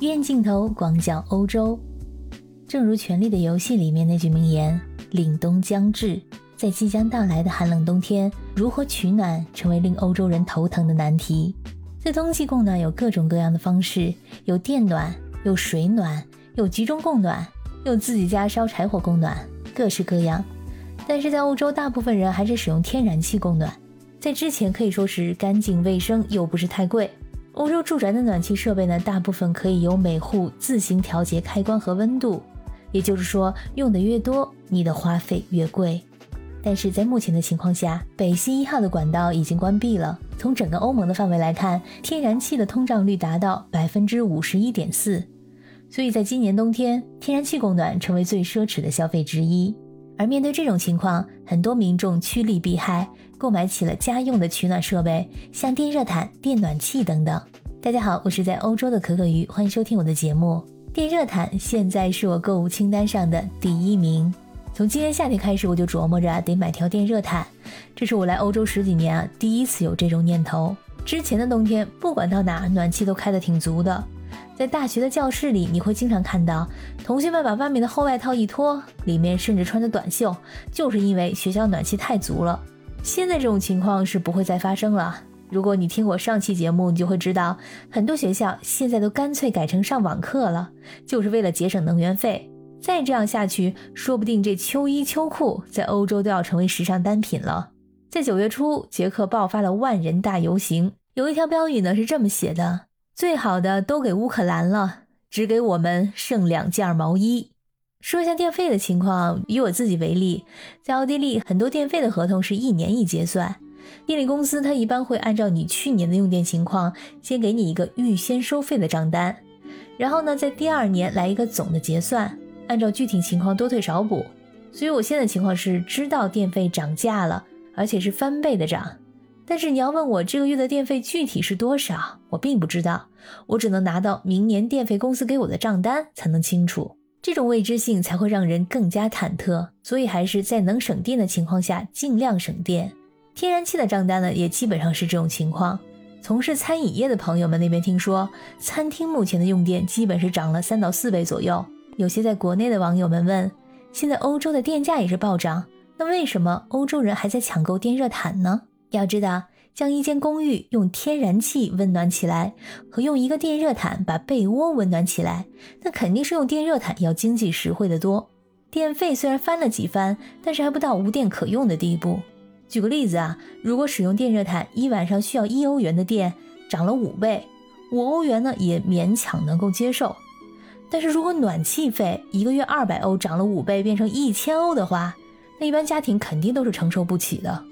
远镜头广角欧洲。正如《权力的游戏》里面那句名言：“凛冬将至，在即将到来的寒冷冬天，如何取暖成为令欧洲人头疼的难题。”在冬季供暖有各种各样的方式，有电暖，有水暖，有集中供暖，有自己家烧柴火供暖，各式各样。但是在欧洲，大部分人还是使用天然气供暖。在之前可以说是干净卫生，又不是太贵。欧洲住宅的暖气设备呢，大部分可以由每户自行调节开关和温度，也就是说，用的越多，你的花费越贵。但是在目前的情况下，北溪一号的管道已经关闭了。从整个欧盟的范围来看，天然气的通胀率达到百分之五十一点四，所以在今年冬天，天然气供暖成为最奢侈的消费之一。而面对这种情况，很多民众趋利避害，购买起了家用的取暖设备，像电热毯、电暖器等等。大家好，我是在欧洲的可可鱼，欢迎收听我的节目。电热毯现在是我购物清单上的第一名。从今年夏天开始，我就琢磨着得买条电热毯，这是我来欧洲十几年啊第一次有这种念头。之前的冬天，不管到哪，暖气都开得挺足的。在大学的教室里，你会经常看到同学们把外面的厚外套一脱，里面甚至穿着短袖，就是因为学校暖气太足了。现在这种情况是不会再发生了。如果你听我上期节目，你就会知道，很多学校现在都干脆改成上网课了，就是为了节省能源费。再这样下去，说不定这秋衣秋裤在欧洲都要成为时尚单品了。在九月初，捷克爆发了万人大游行，有一条标语呢是这么写的。最好的都给乌克兰了，只给我们剩两件毛衣。说一下电费的情况，以我自己为例，在奥地利很多电费的合同是一年一结算，电力公司它一般会按照你去年的用电情况，先给你一个预先收费的账单，然后呢，在第二年来一个总的结算，按照具体情况多退少补。所以我现在情况是知道电费涨价了，而且是翻倍的涨。但是你要问我这个月的电费具体是多少，我并不知道，我只能拿到明年电费公司给我的账单才能清楚。这种未知性才会让人更加忐忑，所以还是在能省电的情况下尽量省电。天然气的账单呢，也基本上是这种情况。从事餐饮业的朋友们那边听说，餐厅目前的用电基本是涨了三到四倍左右。有些在国内的网友们问，现在欧洲的电价也是暴涨，那为什么欧洲人还在抢购电热毯呢？要知道，将一间公寓用天然气温暖起来，和用一个电热毯把被窝温暖起来，那肯定是用电热毯要经济实惠的多。电费虽然翻了几番，但是还不到无电可用的地步。举个例子啊，如果使用电热毯一晚上需要一欧元的电，涨了五倍，五欧元呢也勉强能够接受。但是如果暖气费一个月二百欧涨了五倍，变成一千欧的话，那一般家庭肯定都是承受不起的。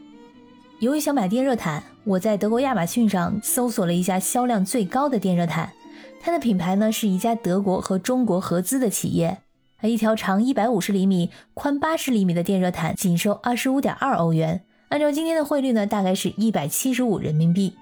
由于想买电热毯，我在德国亚马逊上搜索了一下销量最高的电热毯。它的品牌呢是一家德国和中国合资的企业。一条长一百五十厘米、宽八十厘米的电热毯仅售二十五点二欧元，按照今天的汇率呢，大概是一百七十五人民币。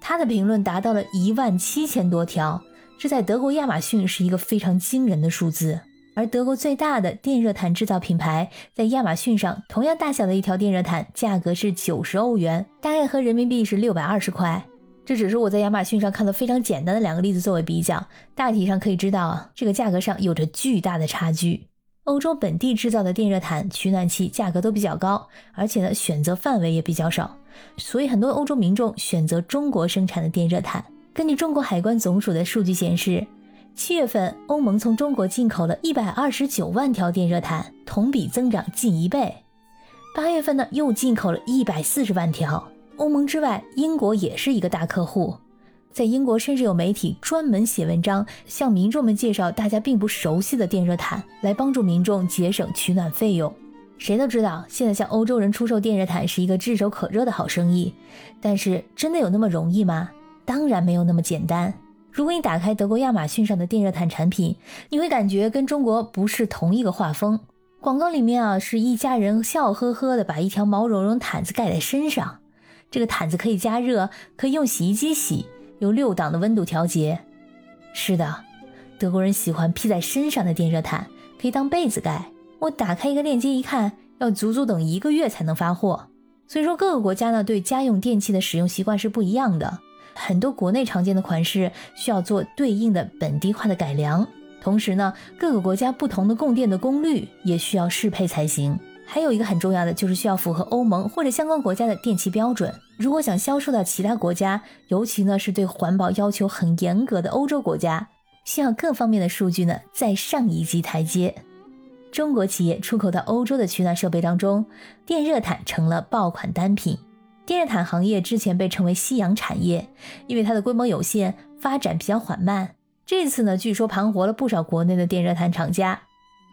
它的评论达到了一万七千多条，这在德国亚马逊是一个非常惊人的数字。而德国最大的电热毯制造品牌在亚马逊上，同样大小的一条电热毯价格是九十欧元，大概和人民币是六百二十块。这只是我在亚马逊上看到非常简单的两个例子作为比较，大体上可以知道啊，这个价格上有着巨大的差距。欧洲本地制造的电热毯取暖器价格都比较高，而且呢选择范围也比较少，所以很多欧洲民众选择中国生产的电热毯。根据中国海关总署的数据显示。七月份，欧盟从中国进口了一百二十九万条电热毯，同比增长近一倍。八月份呢，又进口了一百四十万条。欧盟之外，英国也是一个大客户。在英国，甚至有媒体专门写文章，向民众们介绍大家并不熟悉的电热毯，来帮助民众节省取暖费用。谁都知道，现在向欧洲人出售电热毯是一个炙手可热的好生意。但是，真的有那么容易吗？当然没有那么简单。如果你打开德国亚马逊上的电热毯产品，你会感觉跟中国不是同一个画风。广告里面啊，是一家人笑呵呵的把一条毛茸茸毯子盖在身上，这个毯子可以加热，可以用洗衣机洗，有六档的温度调节。是的，德国人喜欢披在身上的电热毯，可以当被子盖。我打开一个链接一看，要足足等一个月才能发货。所以说，各个国家呢对家用电器的使用习惯是不一样的。很多国内常见的款式需要做对应的本地化的改良。同时呢，各个国家不同的供电的功率也需要适配才行。还有一个很重要的就是需要符合欧盟或者相关国家的电器标准。如果想销售到其他国家，尤其呢是对环保要求很严格的欧洲国家，需要各方面的数据呢再上一级台阶。中国企业出口到欧洲的取暖设备当中，电热毯成了爆款单品。电热毯行业之前被称为夕阳产业，因为它的规模有限，发展比较缓慢。这次呢，据说盘活了不少国内的电热毯厂家。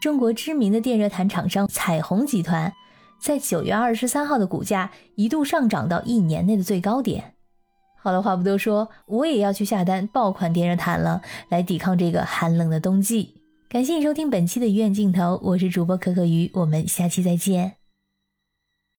中国知名的电热毯厂商彩虹集团，在九月二十三号的股价一度上涨到一年内的最高点。好了，话不多说，我也要去下单爆款电热毯了，来抵抗这个寒冷的冬季。感谢你收听本期的鱼眼镜头，我是主播可可鱼，我们下期再见。